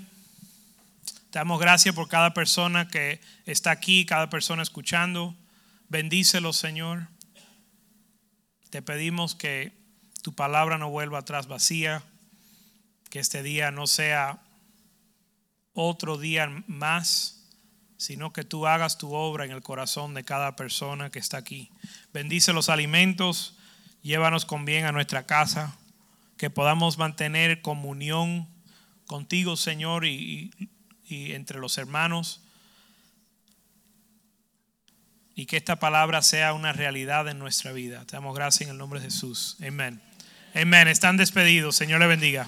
Te damos gracias por cada persona que está aquí, cada persona escuchando. Bendícelo, Señor. Te pedimos que tu palabra no vuelva atrás vacía, que este día no sea otro día más, sino que tú hagas tu obra en el corazón de cada persona que está aquí. Bendice los alimentos, llévanos con bien a nuestra casa, que podamos mantener comunión contigo, Señor, y, entre los hermanos. Y que esta palabra sea una realidad en nuestra vida. Te damos gracias en el nombre de Jesús. Amén. Amén. Están despedidos. Señor le bendiga.